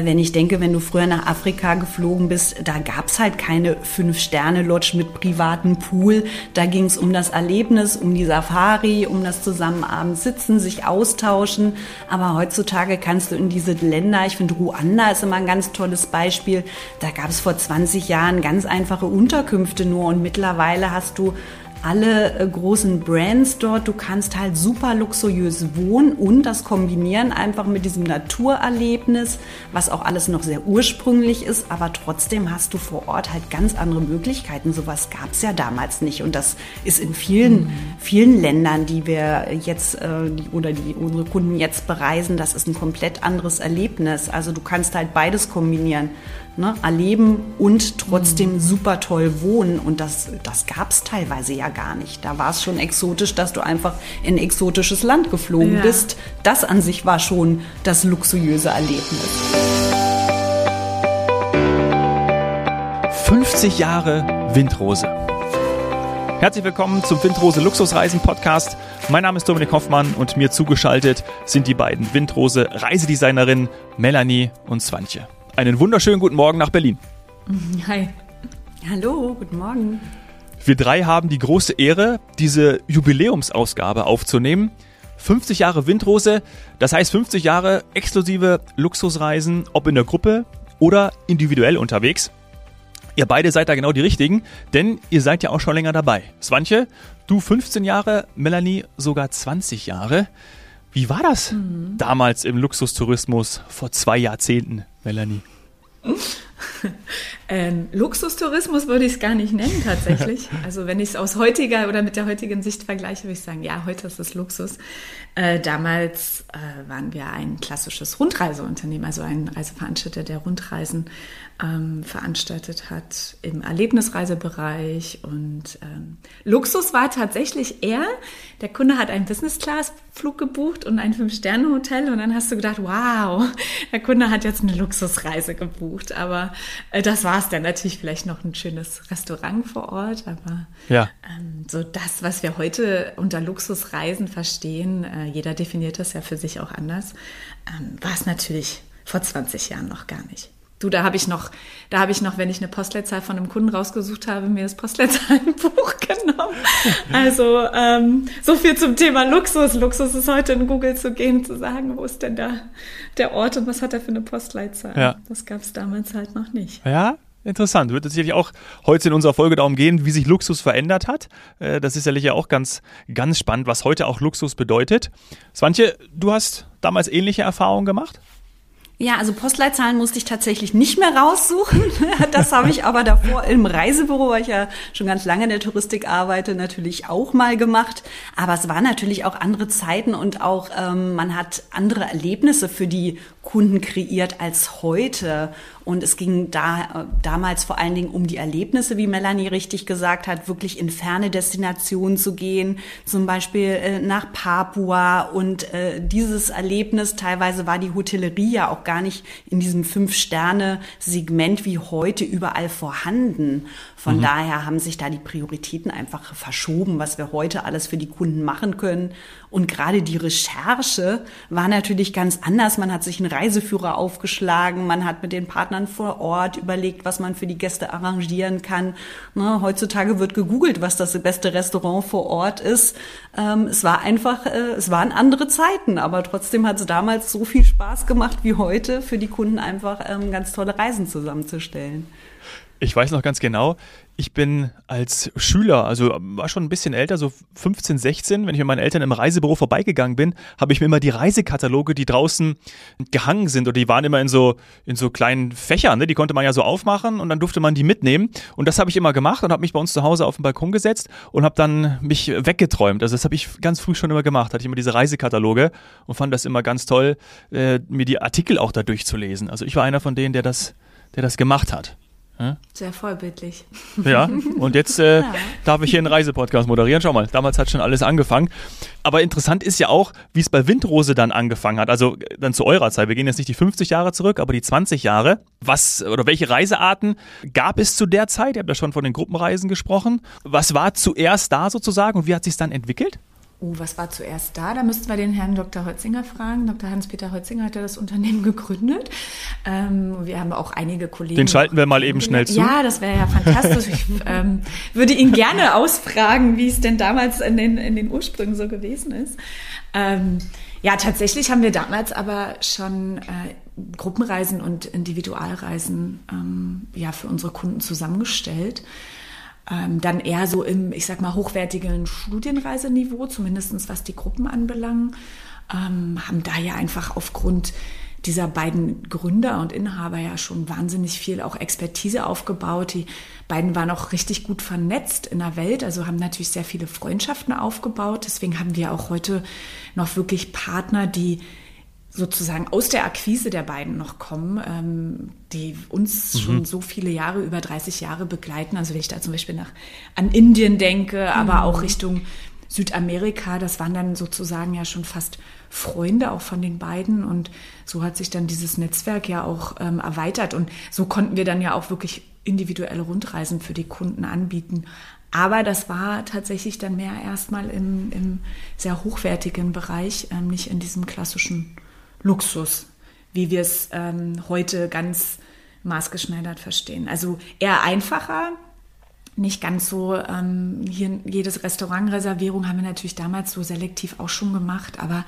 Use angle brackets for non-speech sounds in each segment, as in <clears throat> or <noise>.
Wenn ich denke, wenn du früher nach Afrika geflogen bist, da gab's halt keine Fünf-Sterne-Lodge mit privatem Pool. Da ging's um das Erlebnis, um die Safari, um das zusammen abends sitzen, sich austauschen. Aber heutzutage kannst du in diese Länder, ich finde Ruanda ist immer ein ganz tolles Beispiel, da gab's vor 20 Jahren ganz einfache Unterkünfte nur und mittlerweile hast du alle äh, großen Brands dort. Du kannst halt super luxuriös wohnen und das kombinieren einfach mit diesem Naturerlebnis, was auch alles noch sehr ursprünglich ist, aber trotzdem hast du vor Ort halt ganz andere Möglichkeiten. Sowas gab es ja damals nicht und das ist in vielen, mhm. vielen Ländern, die wir jetzt äh, oder die unsere Kunden jetzt bereisen, das ist ein komplett anderes Erlebnis. Also du kannst halt beides kombinieren ne, erleben und trotzdem mhm. super toll wohnen. Und das, das gab es teilweise ja gar nicht. Da war es schon exotisch, dass du einfach in ein exotisches Land geflogen ja. bist. Das an sich war schon das luxuriöse Erlebnis. 50 Jahre Windrose. Herzlich willkommen zum Windrose Luxusreisen Podcast. Mein Name ist Dominik Hoffmann und mir zugeschaltet sind die beiden Windrose Reisedesignerinnen Melanie und Swantje. Einen wunderschönen guten Morgen nach Berlin. Hi. Hallo, guten Morgen. Wir drei haben die große Ehre, diese Jubiläumsausgabe aufzunehmen. 50 Jahre Windrose, das heißt 50 Jahre exklusive Luxusreisen, ob in der Gruppe oder individuell unterwegs. Ihr beide seid da genau die Richtigen, denn ihr seid ja auch schon länger dabei. Swantje, du 15 Jahre, Melanie sogar 20 Jahre. Wie war das mhm. damals im Luxustourismus vor zwei Jahrzehnten, Melanie? <laughs> Ähm, Luxustourismus würde ich es gar nicht nennen tatsächlich. <laughs> Also wenn ich es aus heutiger oder mit der heutigen Sicht vergleiche, würde ich sagen, ja, heute ist es Luxus. Äh, damals äh, waren wir ein klassisches Rundreiseunternehmen, also ein Reiseveranstalter, der Rundreisen ähm, veranstaltet hat im Erlebnisreisebereich. Und ähm, Luxus war tatsächlich eher, der Kunde hat einen Business-Class-Flug gebucht und ein Fünf-Sterne-Hotel und dann hast du gedacht, wow, der Kunde hat jetzt eine Luxusreise gebucht. Aber äh, das war es dann natürlich vielleicht noch ein schönes Restaurant vor Ort, aber ja. ähm, so das, was wir heute unter Luxusreisen verstehen, äh, jeder definiert das ja für sich auch anders, ähm, war es natürlich vor 20 Jahren noch gar nicht. Du, da habe ich noch, da habe ich noch, wenn ich eine Postleitzahl von einem Kunden rausgesucht habe, mir das Postleitzahlenbuch <laughs> genommen. Also ähm, so viel zum Thema Luxus. Luxus ist heute in Google zu gehen, zu sagen, wo ist denn da der Ort und was hat er für eine Postleitzahl. Ja. Das gab es damals halt noch nicht. Ja, Interessant. Wird sicherlich auch heute in unserer Folge darum gehen, wie sich Luxus verändert hat. Äh, das ist sicherlich ja auch ganz, ganz spannend, was heute auch Luxus bedeutet. Swantje, du hast damals ähnliche Erfahrungen gemacht? Ja, also Postleitzahlen musste ich tatsächlich nicht mehr raussuchen. <laughs> Das habe ich aber davor im Reisebüro, weil ich ja schon ganz lange in der Touristik arbeite, natürlich auch mal gemacht. Aber es waren natürlich auch andere Zeiten und auch ähm, man hat andere Erlebnisse für die Kunden kreiert als heute. Und es ging da äh, damals vor allen Dingen um die Erlebnisse, wie Melanie richtig gesagt hat, wirklich in ferne Destinationen zu gehen, zum Beispiel äh, nach Papua. Und äh, dieses Erlebnis, teilweise war die Hotellerie ja auch gar nicht in diesem Fünf-Sterne-Segment wie heute überall vorhanden. Von mhm. daher haben sich da die Prioritäten einfach verschoben, was wir heute alles für die Kunden machen können. Und gerade die Recherche war natürlich ganz anders. Man hat sich einen Reiseführer aufgeschlagen, man hat mit den Partnern vor Ort überlegt, was man für die Gäste arrangieren kann. Ne, heutzutage wird gegoogelt, was das beste Restaurant vor Ort ist. Ähm, es war einfach, äh, es waren andere Zeiten, aber trotzdem hat es damals so viel Spaß gemacht wie heute, für die Kunden einfach ähm, ganz tolle Reisen zusammenzustellen. Ich weiß noch ganz genau, ich bin als Schüler, also war schon ein bisschen älter, so 15, 16, wenn ich mit meinen Eltern im Reisebüro vorbeigegangen bin, habe ich mir immer die Reisekataloge, die draußen gehangen sind, oder die waren immer in so, in so kleinen Fächern, ne? die konnte man ja so aufmachen und dann durfte man die mitnehmen. Und das habe ich immer gemacht und habe mich bei uns zu Hause auf den Balkon gesetzt und habe dann mich weggeträumt. Also das habe ich ganz früh schon immer gemacht, hatte ich immer diese Reisekataloge und fand das immer ganz toll, äh, mir die Artikel auch da durchzulesen. Also ich war einer von denen, der das, der das gemacht hat. Sehr vorbildlich. Ja, und jetzt äh, <laughs> ja. darf ich hier einen Reisepodcast moderieren. Schau mal, damals hat schon alles angefangen. Aber interessant ist ja auch, wie es bei Windrose dann angefangen hat. Also dann zu eurer Zeit. Wir gehen jetzt nicht die 50 Jahre zurück, aber die 20 Jahre. Was oder welche Reisearten gab es zu der Zeit? Ihr habt ja schon von den Gruppenreisen gesprochen. Was war zuerst da sozusagen und wie hat sich dann entwickelt? Oh, was war zuerst da? Da müssten wir den Herrn Dr. Holzinger fragen. Dr. Hans-Peter Holzinger hat ja das Unternehmen <laughs> gegründet. Ähm, wir haben auch einige Kollegen. Den schalten wir mal eben schnell zu. Ja, das wäre ja fantastisch. ich ähm, würde ihn gerne ausfragen, wie es denn damals in den, in den Ursprüngen so gewesen ist. Ähm, ja, tatsächlich haben wir damals aber schon äh, Gruppenreisen und Individualreisen ähm, ja für unsere Kunden zusammengestellt ähm, dann eher so im, ich sag mal, hochwertigen Studienreiseniveau, zumindestens was die Gruppen anbelangen, ähm, haben da ja einfach aufgrund dieser beiden Gründer und Inhaber ja schon wahnsinnig viel auch Expertise aufgebaut. Die beiden waren auch richtig gut vernetzt in der Welt, also haben natürlich sehr viele Freundschaften aufgebaut. Deswegen haben wir auch heute noch wirklich Partner, die sozusagen aus der Akquise der beiden noch kommen, ähm, die uns mhm. schon so viele Jahre, über 30 Jahre begleiten. Also wenn ich da zum Beispiel nach, an Indien denke, mhm. aber auch Richtung Südamerika, das waren dann sozusagen ja schon fast Freunde auch von den beiden und so hat sich dann dieses Netzwerk ja auch ähm, erweitert und so konnten wir dann ja auch wirklich individuelle Rundreisen für die Kunden anbieten. Aber das war tatsächlich dann mehr erstmal im, im sehr hochwertigen Bereich, ähm, nicht in diesem klassischen Luxus, wie wir es ähm, heute ganz maßgeschneidert verstehen. Also eher einfacher, nicht ganz so, ähm, hier jedes Restaurantreservierung haben wir natürlich damals so selektiv auch schon gemacht, aber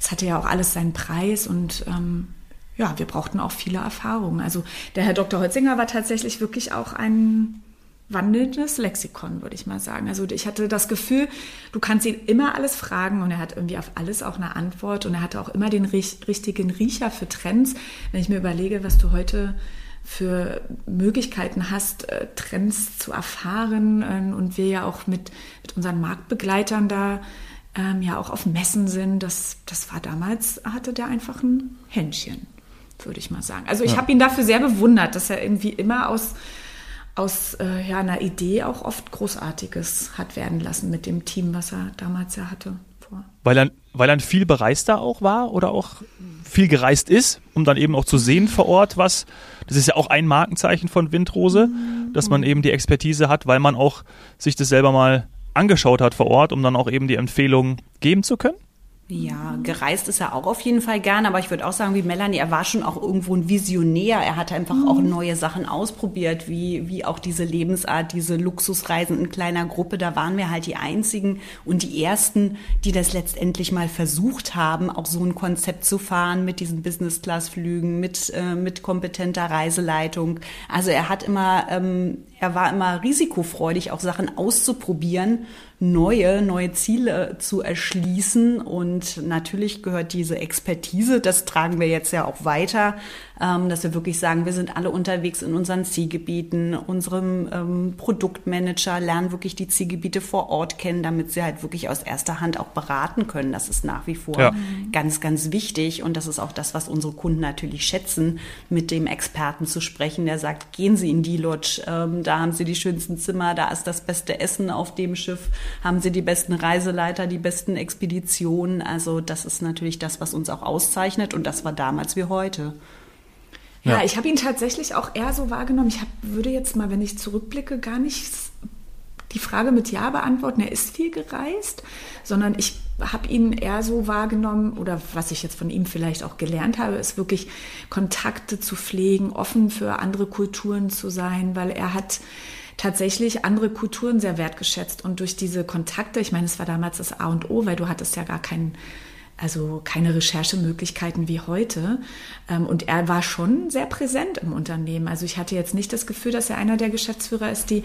es hatte ja auch alles seinen Preis und ähm, ja, wir brauchten auch viele Erfahrungen. Also der Herr Dr. Holzinger war tatsächlich wirklich auch ein wandelndes Lexikon, würde ich mal sagen. Also ich hatte das Gefühl, du kannst ihn immer alles fragen und er hat irgendwie auf alles auch eine Antwort und er hatte auch immer den richtigen Riecher für Trends. Wenn ich mir überlege, was du heute für Möglichkeiten hast, äh, Trends zu erfahren ähm, und wir ja auch mit, mit unseren Marktbegleitern da ähm, ja auch auf Messen sind, das, das war damals, hatte der einfach ein Händchen, würde ich mal sagen. Also ich ja. habe ihn dafür sehr bewundert, dass er irgendwie immer aus aus äh, ja, einer Idee auch oft Großartiges hat werden lassen mit dem Team, was er damals ja hatte. Vor. Weil er, weil er viel bereister auch war oder auch viel gereist ist, um dann eben auch zu sehen vor Ort, was, das ist ja auch ein Markenzeichen von Windrose, mhm. dass man eben die Expertise hat, weil man auch sich das selber mal angeschaut hat vor Ort, um dann auch eben die Empfehlungen geben zu können? Ja, gereist ist er auch auf jeden Fall gern, aber ich würde auch sagen, wie Melanie, er war schon auch irgendwo ein Visionär. Er hat einfach mhm. auch neue Sachen ausprobiert, wie, wie auch diese Lebensart, diese Luxusreisen in kleiner Gruppe. Da waren wir halt die einzigen und die ersten, die das letztendlich mal versucht haben, auch so ein Konzept zu fahren mit diesen Business-Class-Flügen, mit, äh, mit kompetenter Reiseleitung. Also er hat immer, ähm, er war immer risikofreudig, auch Sachen auszuprobieren neue, neue Ziele zu erschließen. Und natürlich gehört diese Expertise, das tragen wir jetzt ja auch weiter, ähm, dass wir wirklich sagen, wir sind alle unterwegs in unseren Zielgebieten, unserem ähm, Produktmanager lernen wirklich die Zielgebiete vor Ort kennen, damit sie halt wirklich aus erster Hand auch beraten können. Das ist nach wie vor ja. ganz, ganz wichtig. Und das ist auch das, was unsere Kunden natürlich schätzen, mit dem Experten zu sprechen, der sagt, gehen Sie in die Lodge, ähm, da haben Sie die schönsten Zimmer, da ist das beste Essen auf dem Schiff, haben Sie die besten Reiseleiter, die besten Expeditionen. Also das ist natürlich das, was uns auch auszeichnet und das war damals wie heute. Ja, ja. ich habe ihn tatsächlich auch eher so wahrgenommen. Ich hab, würde jetzt mal, wenn ich zurückblicke, gar nicht die Frage mit Ja beantworten, er ist viel gereist, sondern ich habe ihn eher so wahrgenommen oder was ich jetzt von ihm vielleicht auch gelernt habe, ist wirklich Kontakte zu pflegen, offen für andere Kulturen zu sein, weil er hat tatsächlich andere Kulturen sehr wertgeschätzt und durch diese Kontakte, ich meine, es war damals das A und O, weil du hattest ja gar keinen also keine Recherchemöglichkeiten wie heute. Ähm, und er war schon sehr präsent im Unternehmen. Also ich hatte jetzt nicht das Gefühl, dass er einer der Geschäftsführer ist, die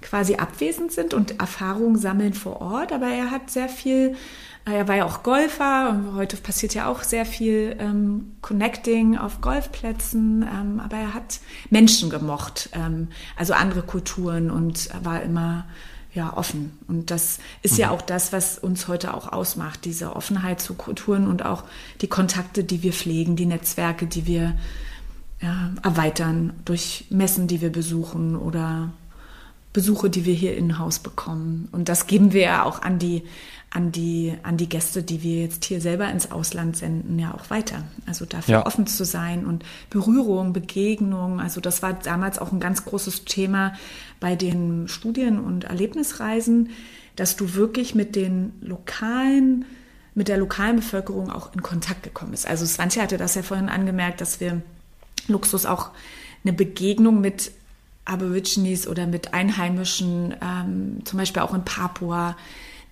quasi abwesend sind und Erfahrungen sammeln vor Ort, aber er hat sehr viel äh, er war ja auch Golfer und heute passiert ja auch sehr viel ähm, Connecting auf Golfplätzen, ähm, aber er hat Menschen gemocht, ähm, also andere Kulturen und war immer ja, offen. Und das ist mhm. ja auch das, was uns heute auch ausmacht, diese Offenheit zu Kulturen und auch die Kontakte, die wir pflegen, die Netzwerke, die wir ja, erweitern durch Messen, die wir besuchen oder Besuche, die wir hier in Haus bekommen. Und das geben wir ja auch an die, an die, an die Gäste, die wir jetzt hier selber ins Ausland senden, ja auch weiter. Also dafür ja. offen zu sein und Berührung, Begegnung. Also das war damals auch ein ganz großes Thema bei den Studien- und Erlebnisreisen, dass du wirklich mit den lokalen, mit der lokalen Bevölkerung auch in Kontakt gekommen bist. Also Svante hatte das ja vorhin angemerkt, dass wir Luxus auch eine Begegnung mit Aborigines oder mit Einheimischen, ähm, zum Beispiel auch in Papua,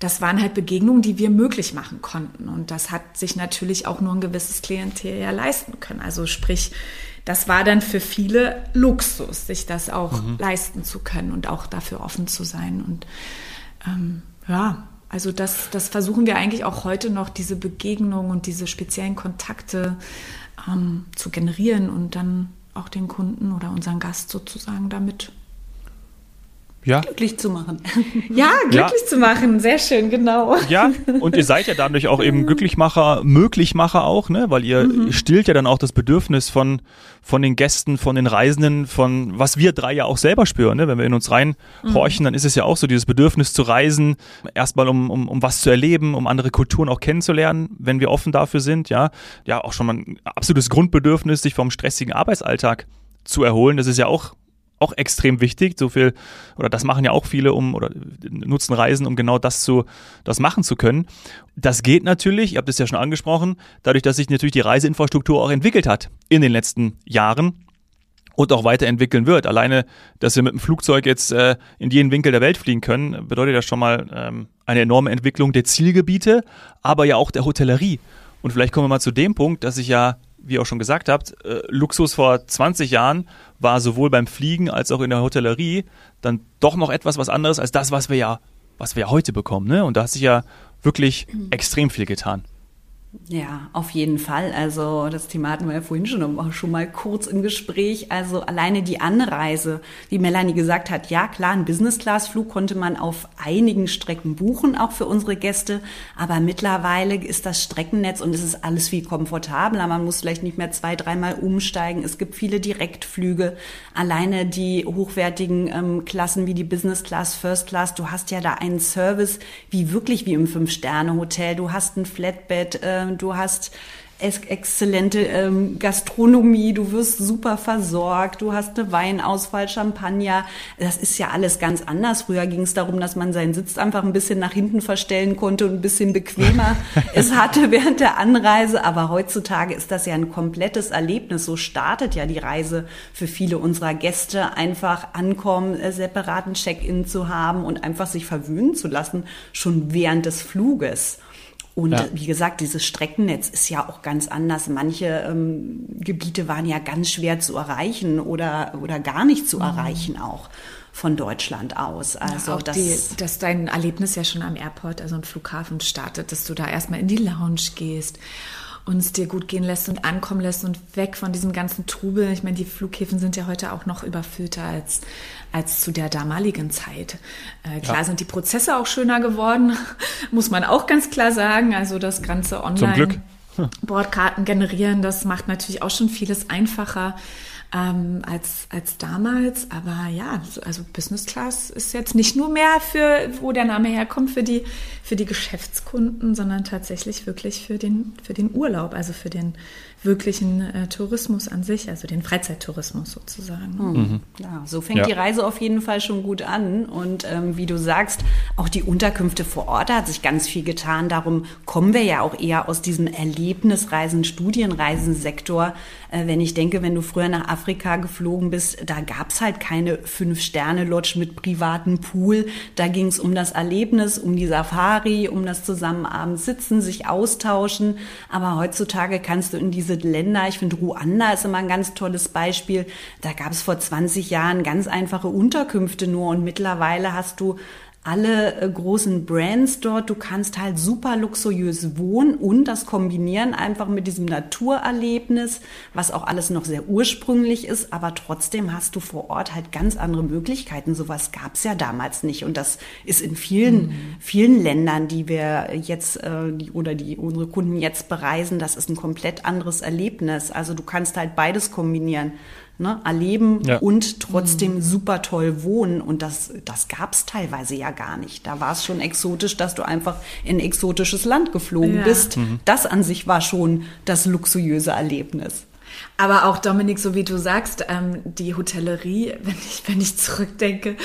das waren halt Begegnungen, die wir möglich machen konnten. Und das hat sich natürlich auch nur ein gewisses Klientel ja leisten können. Also sprich, das war dann für viele Luxus, sich das auch mhm. leisten zu können und auch dafür offen zu sein. Und ähm, ja, also das, das versuchen wir eigentlich auch heute noch, diese Begegnungen und diese speziellen Kontakte ähm, zu generieren und dann auch den Kunden oder unseren Gast sozusagen damit ja. glücklich zu machen. <laughs> Ja, glücklich ja. zu machen, sehr schön, genau. Ja, und ihr seid ja dadurch auch eben Glücklichmacher, Möglichmacher auch, ne? weil ihr mhm. stillt ja dann auch das Bedürfnis von, von den Gästen, von den Reisenden, von was wir drei ja auch selber spüren. Ne? Wenn wir in uns reinhorchen, mhm. dann ist es ja auch so dieses Bedürfnis zu reisen, erstmal um, um, um was zu erleben, um andere Kulturen auch kennenzulernen, wenn wir offen dafür sind. Ja, ja auch schon mal ein absolutes Grundbedürfnis, sich vom stressigen Arbeitsalltag zu erholen. Das ist ja auch auch extrem wichtig. So viel, oder das machen ja auch viele, um, oder nutzen Reisen, um genau das zu, das machen zu können. Das geht natürlich, ihr habt es ja schon angesprochen, dadurch, dass sich natürlich die Reiseinfrastruktur auch entwickelt hat in den letzten Jahren und auch weiterentwickeln wird. Alleine, dass wir mit dem Flugzeug jetzt äh, in jeden Winkel der Welt fliegen können, bedeutet das schon mal ähm, eine enorme Entwicklung der Zielgebiete, aber ja auch der Hotellerie. Und vielleicht kommen wir mal zu dem Punkt, dass ich ja wie ihr auch schon gesagt habt, äh, Luxus vor 20 Jahren war sowohl beim Fliegen als auch in der Hotellerie dann doch noch etwas was anderes als das, was wir ja, was wir ja heute bekommen. Ne? Und da hat sich ja wirklich mhm. extrem viel getan. Ja, auf jeden Fall. Also das Thema hatten wir ja vorhin schon, schon mal kurz im Gespräch. Also alleine die Anreise, wie Melanie gesagt hat, ja klar, ein Business-Class-Flug konnte man auf einigen Strecken buchen, auch für unsere Gäste. Aber mittlerweile ist das Streckennetz und es ist alles viel komfortabler. Man muss vielleicht nicht mehr zwei, dreimal umsteigen. Es gibt viele Direktflüge. Alleine die hochwertigen ähm, Klassen wie die Business-Class, First-Class, du hast ja da einen Service wie wirklich wie im Fünf-Sterne-Hotel. Du hast ein Flatbed. Äh, ähm, du hast exzellente ähm, Gastronomie, du wirst super versorgt, du hast eine Weinauswahl, Champagner. Das ist ja alles ganz anders. Früher ging es darum, dass man seinen Sitz einfach ein bisschen nach hinten verstellen konnte und ein bisschen bequemer <laughs> es hatte während der Anreise. Aber heutzutage ist das ja ein komplettes Erlebnis. So startet ja die Reise für viele unserer Gäste. Einfach ankommen, äh, separaten Check-in zu haben und einfach sich verwöhnen zu lassen, schon während des Fluges. Und ja. wie gesagt, dieses Streckennetz ist ja auch ganz anders. Manche ähm, Gebiete waren ja ganz schwer zu erreichen oder, oder gar nicht zu mhm. erreichen auch von Deutschland aus. Also ja, das, die, dass dein Erlebnis ja schon am Airport, also am Flughafen startet, dass du da erstmal in die Lounge gehst und es dir gut gehen lässt und ankommen lässt und weg von diesem ganzen Trubel. Ich meine, die Flughäfen sind ja heute auch noch überfüllter als, als zu der damaligen Zeit. Äh, klar ja. sind die Prozesse auch schöner geworden, <laughs> muss man auch ganz klar sagen. Also das ganze Online. Zum Glück. Bordkarten generieren, das macht natürlich auch schon vieles einfacher ähm, als, als damals. Aber ja, also Business Class ist jetzt nicht nur mehr für, wo der Name herkommt, für die, für die Geschäftskunden, sondern tatsächlich wirklich für den, für den Urlaub, also für den wirklichen äh, Tourismus an sich, also den Freizeittourismus sozusagen. Hm. Mhm. Ja, so fängt ja. die Reise auf jeden Fall schon gut an. Und ähm, wie du sagst, auch die Unterkünfte vor Ort hat sich ganz viel getan. Darum kommen wir ja auch eher aus diesem Erlebnisreisen, Studienreisensektor. Äh, wenn ich denke, wenn du früher nach Afrika geflogen bist, da gab's halt keine Fünf-Sterne-Lodge mit privatem Pool. Da ging's um das Erlebnis, um die Safari, um das zusammen abends sitzen, sich austauschen. Aber heutzutage kannst du in diese diese Länder, ich finde Ruanda ist immer ein ganz tolles Beispiel. Da gab es vor 20 Jahren ganz einfache Unterkünfte nur und mittlerweile hast du alle äh, großen Brands dort. Du kannst halt super luxuriös wohnen und das kombinieren einfach mit diesem Naturerlebnis, was auch alles noch sehr ursprünglich ist, aber trotzdem hast du vor Ort halt ganz andere Möglichkeiten. Sowas gab es ja damals nicht und das ist in vielen, mhm. vielen Ländern, die wir jetzt äh, oder die unsere Kunden jetzt bereisen, das ist ein komplett anderes Erlebnis. Also du kannst halt beides kombinieren ne, erleben ja. und trotzdem mhm. super toll wohnen. Und das, das gab es teilweise ja gar nicht. Da war es schon exotisch, dass du einfach in ein exotisches Land geflogen ja. bist. Mhm. Das an sich war schon das luxuriöse Erlebnis. Aber auch Dominik, so wie du sagst, ähm, die Hotellerie, <laughs> wenn ich, wenn ich zurückdenke,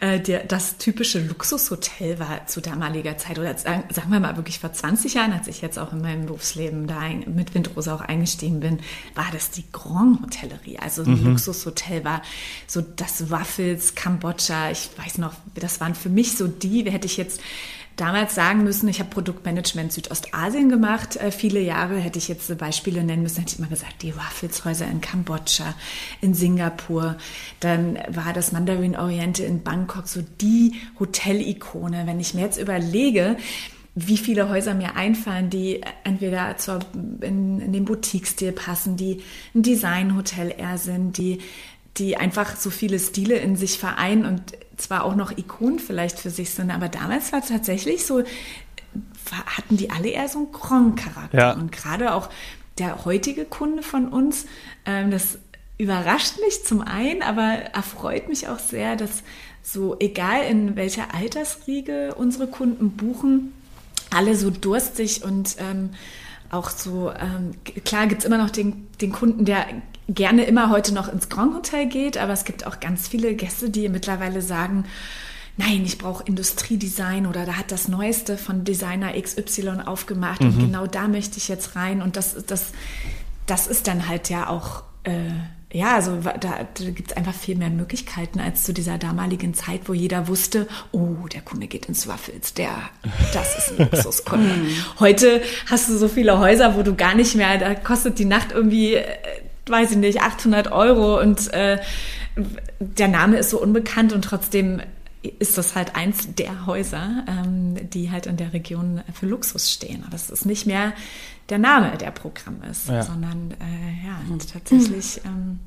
äh, der, das typische Luxushotel war zu damaliger Zeit oder sagen, sagen wir mal wirklich vor 20 Jahren, als ich jetzt auch in meinem Berufsleben da ein, mit Windrose auch eingestiegen bin, war das die Grand Hotellerie. Also ein mhm. Luxushotel war so das Waffels, Kambodscha, ich weiß noch, das waren für mich so die, hätte ich jetzt damals sagen müssen, ich habe Produktmanagement Südostasien gemacht. Äh, viele Jahre hätte ich jetzt Beispiele nennen müssen, hätte ich immer gesagt, die Waffelshäuser in Kambodscha, in Singapur. Dann war das Mandarin Oriente in Bangkok so die Hotelikone. Wenn ich mir jetzt überlege, wie viele Häuser mir einfallen, die entweder zur, in, in den Boutique-Stil passen, die ein Designhotel eher sind, die, die einfach so viele Stile in sich vereinen und zwar auch noch Ikonen vielleicht für sich sind, aber damals war es tatsächlich so, hatten die alle eher so einen Grand-Charakter. Ja. Und gerade auch der heutige Kunde von uns, ähm, das überrascht mich zum einen, aber erfreut mich auch sehr, dass so egal in welcher Altersriege unsere Kunden buchen, alle so durstig und ähm, auch so, ähm, klar gibt es immer noch den, den Kunden, der gerne immer heute noch ins Grand Hotel geht, aber es gibt auch ganz viele Gäste, die mittlerweile sagen, nein, ich brauche Industriedesign oder da hat das Neueste von Designer XY aufgemacht mhm. und genau da möchte ich jetzt rein. Und das, das, das ist dann halt ja auch, äh, ja, also da, da gibt es einfach viel mehr Möglichkeiten als zu dieser damaligen Zeit, wo jeder wusste, oh, der Kunde geht ins Waffels, der, das ist ein <laughs> Luxuskunde. Mhm. Heute hast du so viele Häuser, wo du gar nicht mehr, da kostet die Nacht irgendwie äh, weiß ich nicht, 800 Euro und äh, der Name ist so unbekannt und trotzdem ist das halt eins der Häuser, ähm, die halt in der Region für Luxus stehen. Aber es ist nicht mehr der Name, der Programm ist, ja. sondern äh, ja, tatsächlich <clears throat> ähm,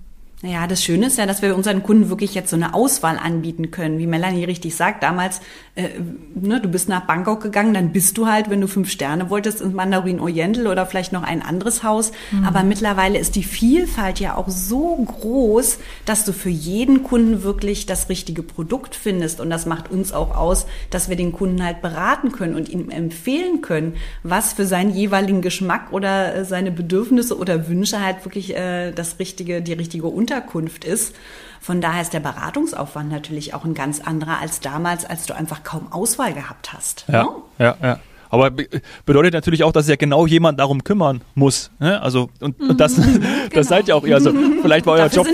naja, das Schöne ist ja, dass wir unseren Kunden wirklich jetzt so eine Auswahl anbieten können. Wie Melanie richtig sagt, damals, äh, ne, du bist nach Bangkok gegangen, dann bist du halt, wenn du fünf Sterne wolltest, ins Mandarin Oriental oder vielleicht noch ein anderes Haus. Mhm. Aber mittlerweile ist die Vielfalt ja auch so groß, dass du für jeden Kunden wirklich das richtige Produkt findest. Und das macht uns auch aus, dass wir den Kunden halt beraten können und ihm empfehlen können, was für seinen jeweiligen Geschmack oder äh, seine Bedürfnisse oder Wünsche halt wirklich äh, das richtige, die richtige Unterschied Unterkunft ist. Von daher ist der Beratungsaufwand natürlich auch ein ganz anderer als damals, als du einfach kaum Auswahl gehabt hast. Ja, no? ja, ja. Aber bedeutet natürlich auch, dass ja genau jemand darum kümmern muss. Ne? Also und, und das, mhm, genau. <laughs> das seid ja auch eher so. Vielleicht war euer Job,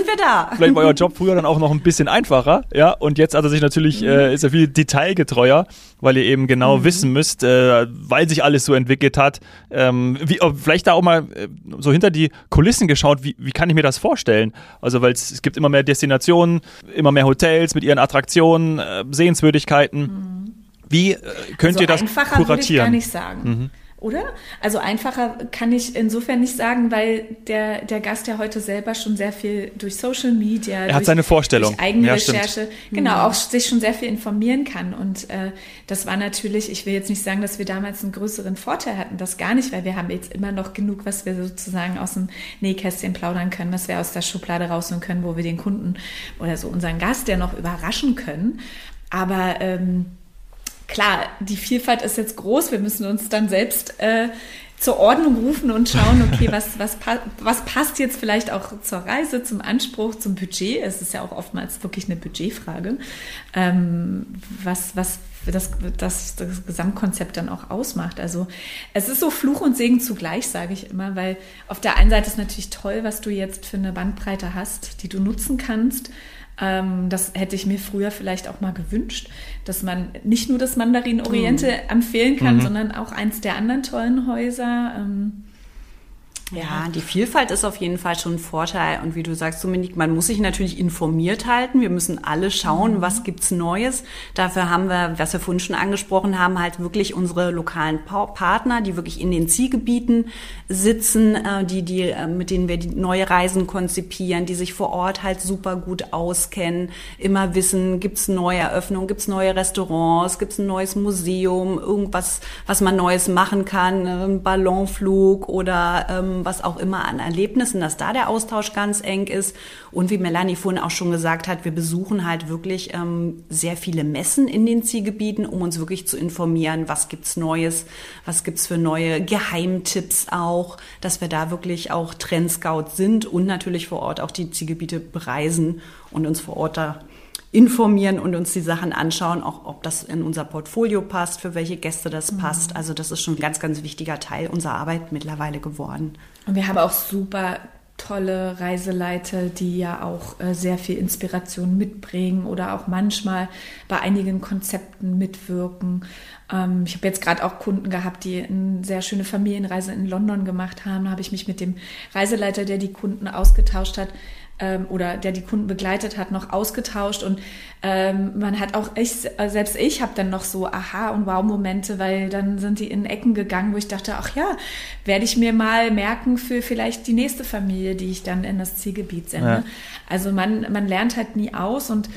vielleicht war euer Job früher dann auch noch ein bisschen einfacher, ja. Und jetzt hat er sich natürlich mhm. äh, ist er viel detailgetreuer, weil ihr eben genau mhm. wissen müsst, äh, weil sich alles so entwickelt hat. Ähm, wie, vielleicht da auch mal äh, so hinter die Kulissen geschaut. Wie, wie kann ich mir das vorstellen? Also weil es gibt immer mehr Destinationen, immer mehr Hotels mit ihren Attraktionen, äh, Sehenswürdigkeiten. Wie äh, könnt so ihr das einfacher kuratieren? Würde ich gar nicht sagen. Mhm. Oder? Also einfacher kann ich insofern nicht sagen, weil der, der Gast ja heute selber schon sehr viel durch Social Media, er durch, hat seine Vorstellung, durch eigene ja, Recherche, genau, mhm. auch sich schon sehr viel informieren kann. Und äh, das war natürlich, ich will jetzt nicht sagen, dass wir damals einen größeren Vorteil hatten, das gar nicht, weil wir haben jetzt immer noch genug, was wir sozusagen aus dem Nähkästchen plaudern können, was wir aus der Schublade rausholen können, wo wir den Kunden oder so unseren Gast ja noch überraschen können. Aber ähm, klar, die Vielfalt ist jetzt groß. Wir müssen uns dann selbst äh, zur Ordnung rufen und schauen, okay, <laughs> was, was, was passt jetzt vielleicht auch zur Reise, zum Anspruch, zum Budget. Es ist ja auch oftmals wirklich eine Budgetfrage, ähm, was, was das, das, das Gesamtkonzept dann auch ausmacht. Also es ist so Fluch und Segen zugleich, sage ich immer, weil auf der einen Seite ist natürlich toll, was du jetzt für eine Bandbreite hast, die du nutzen kannst. Ähm, das hätte ich mir früher vielleicht auch mal gewünscht, dass man nicht nur das Mandarin Oriente mhm. empfehlen kann, mhm. sondern auch eins der anderen tollen Häuser. Ähm, ja, die Vielfalt ist auf jeden Fall schon ein Vorteil. Und wie du sagst, Dominik, man muss sich natürlich informiert halten. Wir müssen alle schauen, mhm. was gibt's Neues. Dafür haben wir, was wir vorhin schon angesprochen haben, halt wirklich unsere lokalen Partner, die wirklich in den Zielgebieten sitzen, äh, die, die, äh, mit denen wir die neue Reisen konzipieren, die sich vor Ort halt super gut auskennen, immer wissen, gibt's neue Eröffnungen, gibt's neue Restaurants, gibt's ein neues Museum, irgendwas, was man Neues machen kann, ein Ballonflug oder ähm, was auch immer an Erlebnissen, dass da der Austausch ganz eng ist. Und wie Melanie vorhin auch schon gesagt hat, wir besuchen halt wirklich ähm, sehr viele Messen in den Zielgebieten, um uns wirklich zu informieren, was gibt's Neues, was gibt's für neue Geheimtipps auch, dass wir da wirklich auch Trendscout sind und natürlich vor Ort auch die Zielgebiete bereisen und uns vor Ort da informieren und uns die Sachen anschauen, auch ob das in unser Portfolio passt, für welche Gäste das mhm. passt. Also das ist schon ein ganz, ganz wichtiger Teil unserer Arbeit mittlerweile geworden. Und wir haben auch super tolle Reiseleiter, die ja auch äh, sehr viel Inspiration mitbringen oder auch manchmal bei einigen Konzepten mitwirken. Ähm, ich habe jetzt gerade auch Kunden gehabt, die eine sehr schöne Familienreise in London gemacht haben. Da habe ich mich mit dem Reiseleiter, der die Kunden ausgetauscht hat, ähm, oder der die Kunden begleitet hat, noch ausgetauscht und ähm, man hat auch ich, äh, selbst ich habe dann noch so Aha- und Wow-Momente, weil dann sind die in Ecken gegangen, wo ich dachte, ach ja, werde ich mir mal merken für vielleicht die nächste Familie, die ich dann in das Zielgebiet sende. Ja. Also man, man lernt halt nie aus und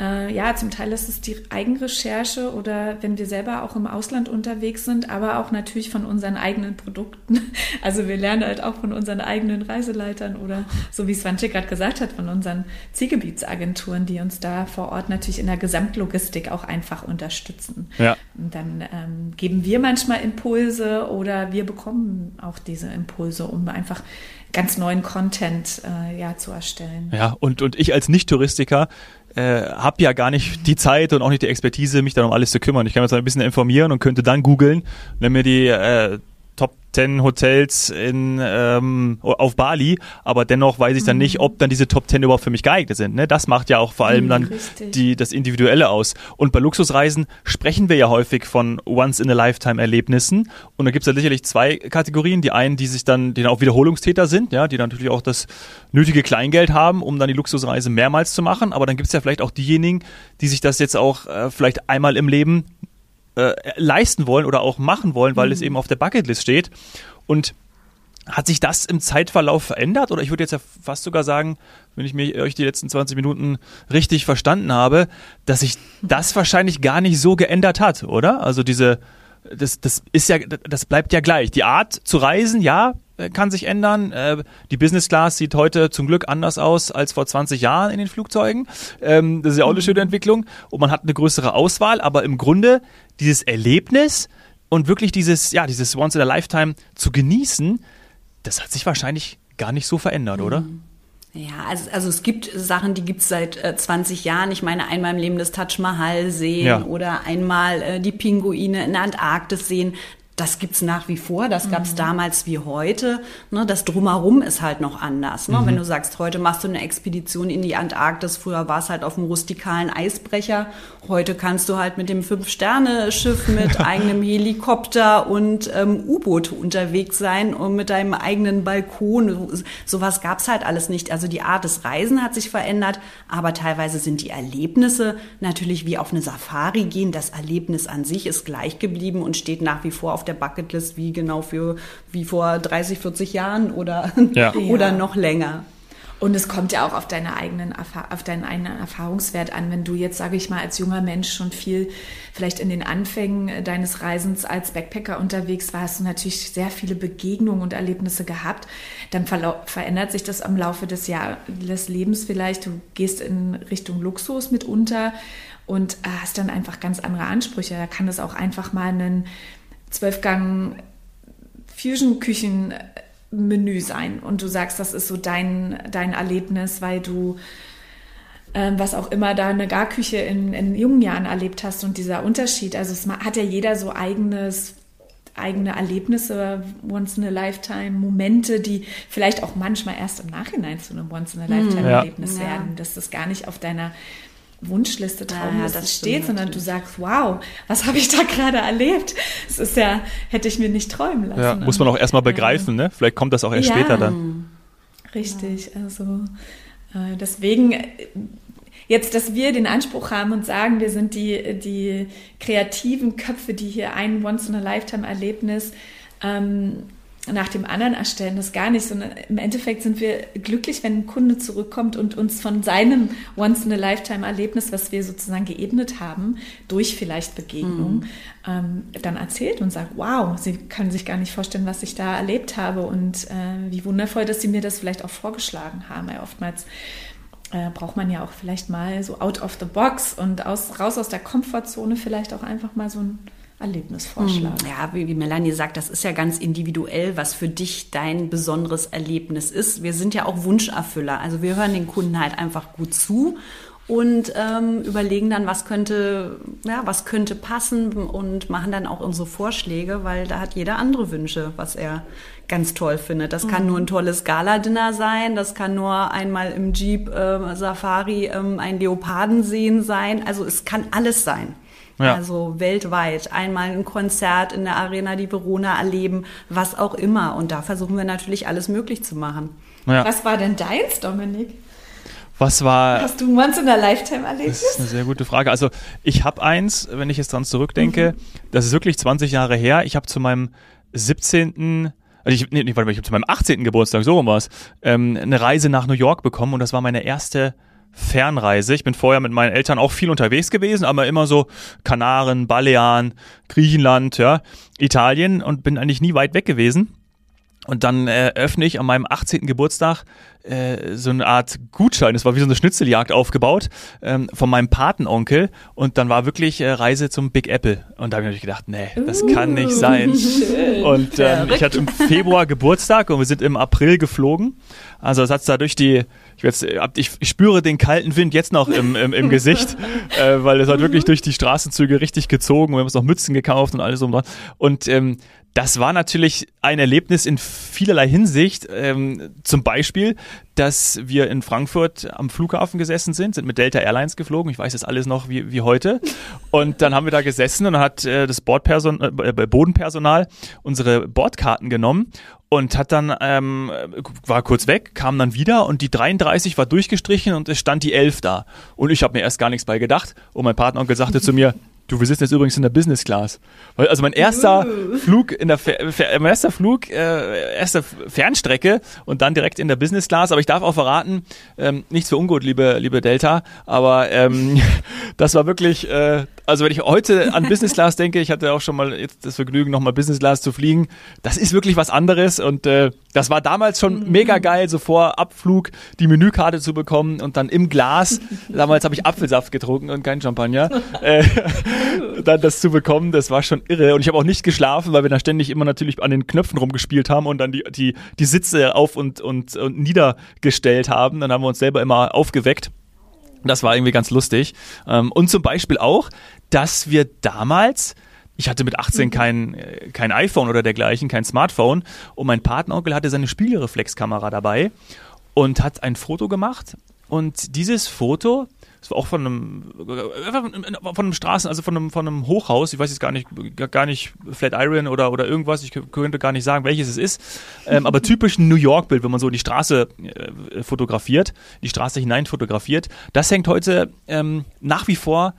äh, ja, zum Teil ist es die Eigenrecherche oder wenn wir selber auch im Ausland unterwegs sind, aber auch natürlich von unseren eigenen Produkten. <laughs> Also wir lernen halt auch von unseren eigenen Reiseleitern oder so wie Svante gerade gesagt hat, von unseren Zielgebietsagenturen, die uns da vor Ort natürlich in der Gesamtlogistik auch einfach unterstützen. Ja. Und dann ähm, geben wir manchmal Impulse oder wir bekommen auch diese Impulse, um einfach ganz neuen Content äh, ja, zu erstellen. Ja, und, und ich als Nicht-Touristiker äh, habe ja gar nicht die Zeit und auch nicht die Expertise, mich dann um alles zu kümmern. Ich kann mich so ein bisschen informieren und könnte dann googeln, wenn mir die äh, 10 Hotels in, ähm, auf Bali, aber dennoch weiß ich dann mhm. nicht, ob dann diese Top 10 überhaupt für mich geeignet sind. Ne? Das macht ja auch vor allem mhm, dann die, das Individuelle aus. Und bei Luxusreisen sprechen wir ja häufig von Once-in-a-Lifetime-Erlebnissen. Und da gibt es ja sicherlich zwei Kategorien. Die einen, die sich dann, die dann auch Wiederholungstäter sind, ja, die dann natürlich auch das nötige Kleingeld haben, um dann die Luxusreise mehrmals zu machen. Aber dann gibt es ja vielleicht auch diejenigen, die sich das jetzt auch äh, vielleicht einmal im Leben äh, leisten wollen oder auch machen wollen, weil mhm. es eben auf der Bucketlist steht. Und hat sich das im Zeitverlauf verändert? Oder ich würde jetzt ja fast sogar sagen, wenn ich mir euch die letzten 20 Minuten richtig verstanden habe, dass sich das wahrscheinlich gar nicht so geändert hat, oder? Also diese, das, das ist ja, das bleibt ja gleich. Die Art zu reisen, ja, kann sich ändern. Äh, die Business Class sieht heute zum Glück anders aus als vor 20 Jahren in den Flugzeugen. Ähm, das ist ja auch eine mhm. schöne Entwicklung. Und man hat eine größere Auswahl, aber im Grunde dieses Erlebnis und wirklich dieses, ja, dieses Once in a Lifetime zu genießen, das hat sich wahrscheinlich gar nicht so verändert, oder? Mhm. Ja, also, also es gibt Sachen, die gibt's seit äh, 20 Jahren. Ich meine, einmal im Leben das Taj Mahal sehen ja. oder einmal äh, die Pinguine in der Antarktis sehen das gibt's nach wie vor, das gab's mhm. damals wie heute. Ne, das Drumherum ist halt noch anders. Ne? Mhm. Wenn du sagst, heute machst du eine Expedition in die Antarktis, früher war es halt auf dem rustikalen Eisbrecher, heute kannst du halt mit dem Fünf-Sterne-Schiff <laughs> mit eigenem Helikopter und ähm, U-Boot unterwegs sein und mit deinem eigenen Balkon. Sowas gab's halt alles nicht. Also die Art des Reisen hat sich verändert, aber teilweise sind die Erlebnisse natürlich wie auf eine Safari gehen. Das Erlebnis an sich ist gleich geblieben und steht nach wie vor auf der Bucketlist wie genau für wie vor 30, 40 Jahren oder, ja. <laughs> oder noch länger. Und es kommt ja auch auf, deine eigenen, auf deinen eigenen Erfahrungswert an. Wenn du jetzt, sage ich mal, als junger Mensch schon viel vielleicht in den Anfängen deines Reisens als Backpacker unterwegs warst, hast du natürlich sehr viele Begegnungen und Erlebnisse gehabt. Dann verändert sich das am Laufe des, Jahr des Lebens vielleicht. Du gehst in Richtung Luxus mitunter und hast dann einfach ganz andere Ansprüche. Da kann es auch einfach mal einen Zwölfgang Fusion-Küchen-Menü sein und du sagst, das ist so dein, dein Erlebnis, weil du ähm, was auch immer da eine Garküche in, in jungen Jahren erlebt hast und dieser Unterschied. Also es hat ja jeder so eigenes eigene Erlebnisse, once in a lifetime, Momente, die vielleicht auch manchmal erst im Nachhinein zu einem once in a lifetime Erlebnis ja. werden, dass das gar nicht auf deiner Wunschliste, Traumliste ja, steht, sondern du sagst, wow, was habe ich da gerade erlebt? Das ist ja, hätte ich mir nicht träumen lassen. Ja, muss man auch erstmal begreifen, ne? Vielleicht kommt das auch erst ja, später dann. Richtig, also äh, deswegen äh, jetzt, dass wir den Anspruch haben und sagen, wir sind die, die kreativen Köpfe, die hier ein Once-in-a-Lifetime-Erlebnis ähm, nach dem anderen erstellen, das gar nicht, sondern im Endeffekt sind wir glücklich, wenn ein Kunde zurückkommt und uns von seinem Once-in-a-Lifetime-Erlebnis, was wir sozusagen geebnet haben, durch vielleicht Begegnung, mhm. ähm, dann erzählt und sagt, wow, sie können sich gar nicht vorstellen, was ich da erlebt habe und äh, wie wundervoll, dass sie mir das vielleicht auch vorgeschlagen haben. Ja, oftmals äh, braucht man ja auch vielleicht mal so out of the box und aus, raus aus der Komfortzone vielleicht auch einfach mal so ein Erlebnisvorschlag. Hm, ja, wie, wie Melanie sagt, das ist ja ganz individuell, was für dich dein besonderes Erlebnis ist. Wir sind ja auch Wunscherfüller. Also wir hören den Kunden halt einfach gut zu und ähm, überlegen dann, was könnte, ja, was könnte passen und machen dann auch unsere Vorschläge, weil da hat jeder andere Wünsche, was er ganz toll findet. Das kann mhm. nur ein tolles Gala-Dinner sein, das kann nur einmal im Jeep äh, Safari ähm, ein Leoparden sehen sein. Also es kann alles sein. Ja. Also weltweit. Einmal ein Konzert in der Arena die Verona erleben, was auch immer. Und da versuchen wir natürlich alles möglich zu machen. Ja. Was war denn deins, Dominik? Was war. Hast du once in a Lifetime erlebt? Das ist eine sehr gute Frage. Also, ich habe eins, wenn ich jetzt dran zurückdenke, mhm. das ist wirklich 20 Jahre her. Ich habe zu meinem 17. Also ich, nee, warte mal, ich habe zu meinem 18. Geburtstag, so war es, ähm, eine Reise nach New York bekommen und das war meine erste Fernreise. Ich bin vorher mit meinen Eltern auch viel unterwegs gewesen, aber immer so Kanaren, Balearen, Griechenland, ja, Italien und bin eigentlich nie weit weg gewesen. Und dann äh, öffne ich an meinem 18. Geburtstag äh, so eine Art Gutschein, es war wie so eine Schnitzeljagd aufgebaut, ähm, von meinem Patenonkel. Und dann war wirklich äh, Reise zum Big Apple. Und da habe ich natürlich gedacht, nee, das uh, kann nicht sein. <laughs> Schön. Und ähm, ich hatte im Februar Geburtstag und wir sind im April geflogen. Also es hat da durch die, ich, jetzt, ich, ich spüre den kalten Wind jetzt noch im, im, im Gesicht, <laughs> äh, weil es hat wirklich durch die Straßenzüge richtig gezogen. Wir haben uns noch Mützen gekauft und alles um dran. Und ähm, das war natürlich ein Erlebnis in vielerlei Hinsicht. Ähm, zum Beispiel, dass wir in Frankfurt am Flughafen gesessen sind, sind mit Delta Airlines geflogen. Ich weiß das alles noch wie, wie heute. Und dann haben wir da gesessen und dann hat äh, das Bordperson äh, Bodenpersonal unsere Bordkarten genommen und hat dann ähm, war kurz weg, kam dann wieder und die 33 war durchgestrichen und es stand die 11 da. Und ich habe mir erst gar nichts bei gedacht. Und mein Partneronkel sagte zu mir, Du, wir sitzen jetzt übrigens in der Business Class. Also mein erster uh. Flug in der Fer mein erster Flug, äh, erste Fernstrecke und dann direkt in der Business Class. Aber ich darf auch verraten, ähm, nichts für ungut, liebe, liebe Delta, aber ähm, <laughs> das war wirklich, äh, also wenn ich heute an Business Class denke, ich hatte auch schon mal jetzt das Vergnügen, nochmal Business Class zu fliegen. Das ist wirklich was anderes und äh, das war damals schon mhm. mega geil, so vor Abflug die Menükarte zu bekommen und dann im Glas, damals habe ich Apfelsaft getrunken und kein Champagner. <laughs> äh, dann das zu bekommen, das war schon irre. Und ich habe auch nicht geschlafen, weil wir da ständig immer natürlich an den Knöpfen rumgespielt haben und dann die, die, die Sitze auf und, und, und niedergestellt haben. Dann haben wir uns selber immer aufgeweckt. Das war irgendwie ganz lustig. Ähm, und zum Beispiel auch, dass wir damals ich hatte mit 18 mhm. kein, äh, kein iPhone oder dergleichen, kein Smartphone. Und mein Patenonkel hatte seine Spiegelreflexkamera dabei und hat ein Foto gemacht. Und dieses Foto das war auch von einem, von einem Straßen, also von einem, von einem Hochhaus. Ich weiß jetzt gar nicht, gar nicht Flatiron oder, oder irgendwas. Ich könnte gar nicht sagen, welches es ist. Ähm, aber typisch ein New York-Bild, wenn man so die Straße äh, fotografiert, die Straße hinein fotografiert. Das hängt heute ähm, nach wie vor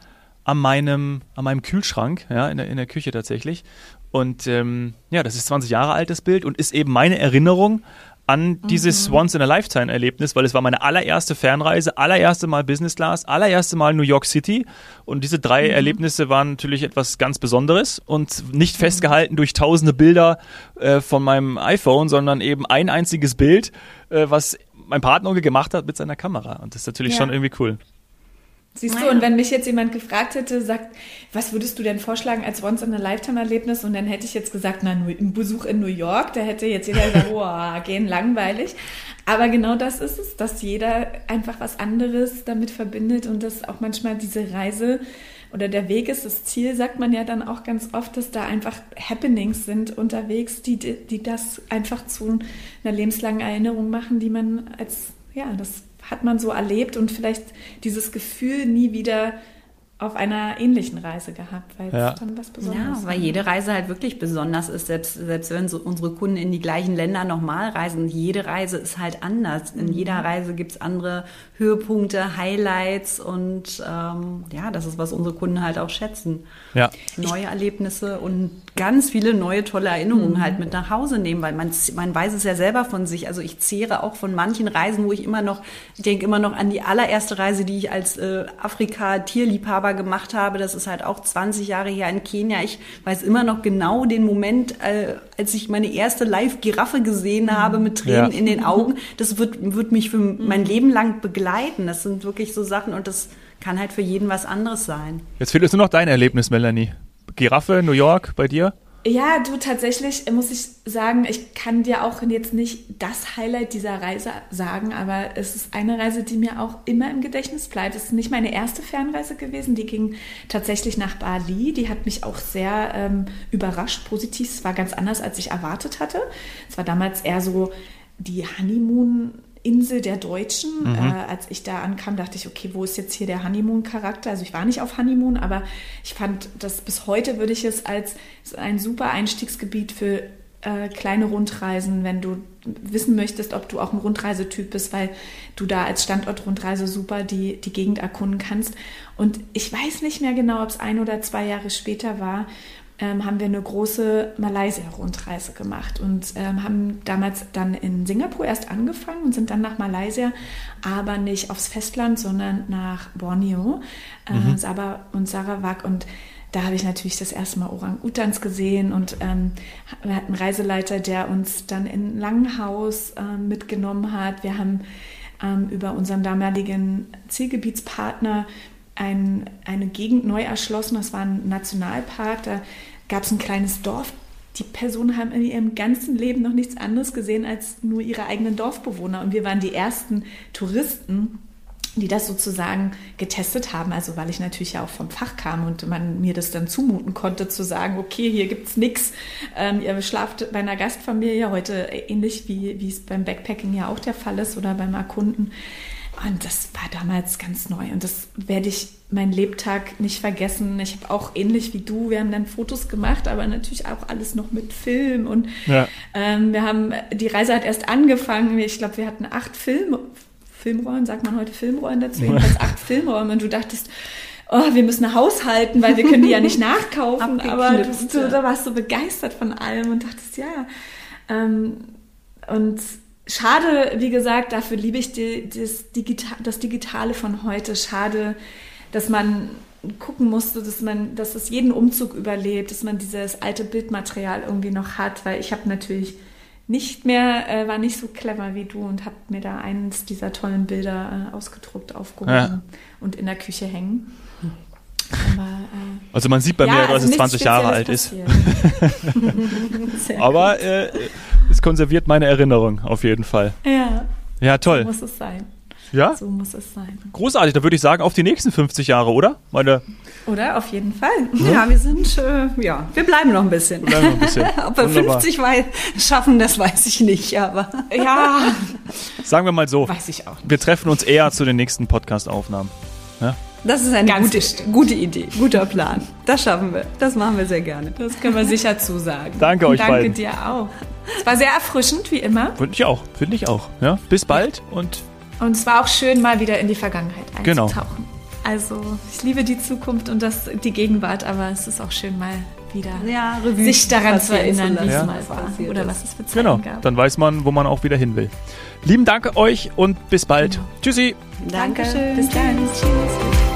an meinem, an meinem Kühlschrank, ja, in der, in der Küche tatsächlich. Und ähm, ja, das ist 20 Jahre altes Bild und ist eben meine Erinnerung an dieses mhm. Once-in-a-Lifetime-Erlebnis, weil es war meine allererste Fernreise, allererste Mal Business Class, allererste Mal New York City. Und diese drei mhm. Erlebnisse waren natürlich etwas ganz Besonderes und nicht mhm. festgehalten durch tausende Bilder äh, von meinem iPhone, sondern eben ein einziges Bild, äh, was mein Partner gemacht hat mit seiner Kamera. Und das ist natürlich ja. schon irgendwie cool. Siehst du, und wenn mich jetzt jemand gefragt hätte, sagt, was würdest du denn vorschlagen als Once-in-a-Lifetime-Erlebnis? Und dann hätte ich jetzt gesagt, na, ein Besuch in New York, da hätte jetzt jeder gesagt, <laughs> boah, gehen langweilig. Aber genau das ist es, dass jeder einfach was anderes damit verbindet und dass auch manchmal diese Reise oder der Weg ist das Ziel, sagt man ja dann auch ganz oft, dass da einfach Happenings sind unterwegs, die, die das einfach zu einer lebenslangen Erinnerung machen, die man als, ja, das hat man so erlebt und vielleicht dieses Gefühl nie wieder auf einer ähnlichen Reise gehabt, weil Ja. es dann was Besonderes Ja, weil jede Reise halt wirklich besonders ist. Selbst, selbst wenn so unsere Kunden in die gleichen Länder nochmal reisen, jede Reise ist halt anders. In jeder Reise gibt's andere Höhepunkte, Highlights und ähm, ja, das ist, was unsere Kunden halt auch schätzen. Ja. Neue Erlebnisse und ganz viele neue tolle Erinnerungen halt mit nach Hause nehmen, weil man, man weiß es ja selber von sich. Also ich zehre auch von manchen Reisen, wo ich immer noch, ich denke immer noch an die allererste Reise, die ich als äh, Afrika-Tierliebhaber gemacht habe. Das ist halt auch 20 Jahre her in Kenia. Ich weiß immer noch genau den Moment, äh, als ich meine erste Live-Giraffe gesehen habe mit Tränen Ja. in den Augen. Das wird, wird mich für mein Leben lang begleiten. Das sind wirklich so Sachen und das kann halt für jeden was anderes sein. Jetzt fehlt uns nur noch dein Erlebnis, Melanie. Giraffe, New York, bei dir? Ja, du tatsächlich äh, muss ich sagen, ich kann dir auch jetzt nicht das Highlight dieser Reise sagen, aber es ist eine Reise, die mir auch immer im Gedächtnis bleibt. Es ist nicht meine erste Fernreise gewesen, die ging tatsächlich nach Bali. Die hat mich auch sehr ähm, überrascht, positiv. Es war ganz anders, als ich erwartet hatte. Es war damals eher so die Honeymoon. Insel der Deutschen. Äh, als ich da ankam, dachte ich, okay, wo ist jetzt hier der Honeymoon-Charakter? Also ich war nicht auf Honeymoon, aber ich fand das bis heute würde ich es als ein super Einstiegsgebiet für äh, kleine Rundreisen, wenn du wissen möchtest, ob du auch ein Rundreisetyp bist, weil du da als Standort-Rundreise super die, die Gegend erkunden kannst. Und ich weiß nicht mehr genau, ob es ein oder zwei Jahre später war, ähm, haben wir eine große Malaysia-Rundreise gemacht und ähm, haben damals dann in Singapur erst angefangen und sind dann nach Malaysia, aber nicht aufs Festland, sondern nach Borneo, äh, Sabah und Sarawak und da habe ich natürlich das erste Mal Orang-Utans gesehen und ähm, wir hatten einen Reiseleiter, der uns dann in Langhaus ähm, mitgenommen hat. Wir haben ähm, über unseren damaligen Zielgebietspartner ein, eine Gegend neu erschlossen. Das war ein Nationalpark. Da gab es ein kleines Dorf. Die Personen haben in ihrem ganzen Leben noch nichts anderes gesehen als nur ihre eigenen Dorfbewohner. Und wir waren die ersten Touristen, die das sozusagen getestet haben. Also weil ich natürlich ja auch vom Fach kam und man mir das dann zumuten konnte, zu sagen, okay, hier gibt's nichts. Ähm, ihr schlaft bei einer Gastfamilie, heute ähnlich wie, wie es beim Backpacking ja auch der Fall ist oder beim Erkunden. Und das war damals ganz neu. Und das werde ich meinen Lebtag nicht vergessen. Ich habe auch ähnlich wie du, wir haben dann Fotos gemacht, aber natürlich auch alles noch mit Film. Und Ja. ähm, wir haben, die Reise hat erst angefangen. Ich glaube, wir hatten acht Film, Filmrollen, sagt man heute Filmrollen dazu, jedenfalls acht Filmrollen. Und du dachtest, oh, wir müssen haushalten, weil wir können die ja nicht nachkaufen. <laughs> aber du, du da warst so begeistert von allem und dachtest, ja. Ähm, und schade, wie gesagt, dafür liebe ich die, das, Digita das Digitale von heute. Schade, dass man gucken musste, dass man, dass es jeden Umzug überlebt, dass man dieses alte Bildmaterial irgendwie noch hat, weil ich habe natürlich nicht mehr, äh, war nicht so clever wie du und habe mir da eins dieser tollen Bilder äh, ausgedruckt, aufgehoben Ja. und in der Küche hängen. Aber, äh, Also man sieht bei mir, dass also es nichts 20 Jahre alt ist. passiert. <laughs> Sehr Aber äh, es konserviert meine Erinnerung auf jeden Fall. Ja, Ja, so toll. muss es sein. Ja, So muss es sein. großartig. Da würde ich sagen, auf die nächsten 50 Jahre, oder? Meine, Oder? Auf jeden Fall. Ja, wir sind, äh, ja, wir bleiben noch ein bisschen. bleiben wir ein bisschen. <laughs> Ob wir Wunderbar. 50 wei- schaffen, das weiß ich nicht, aber Ja, <laughs> Sagen wir mal so, weiß ich auch. nicht. wir treffen uns eher zu den nächsten Podcast-Aufnahmen. Ja? das ist eine gute, gute Idee, guter Plan. Das schaffen wir. Das machen wir sehr gerne. Das können wir sicher zusagen. Danke euch Danke beiden. dir auch. Es war sehr erfrischend, wie immer. Finde ich auch, finde ich auch. Ja? Bis bald und Und es war auch schön, mal wieder in die Vergangenheit Genau. einzutauchen. Also, ich liebe die Zukunft und das, die Gegenwart, aber es ist auch schön, mal wieder Ja, Revue sich daran zu erinnern, wie es lassen, mal war oder was es für Zeiten genau, gab. dann weiß man, wo man auch wieder hin will. Lieben Dank euch und bis bald. Tschüssi. Dankeschön. Bis dann. Tschüss.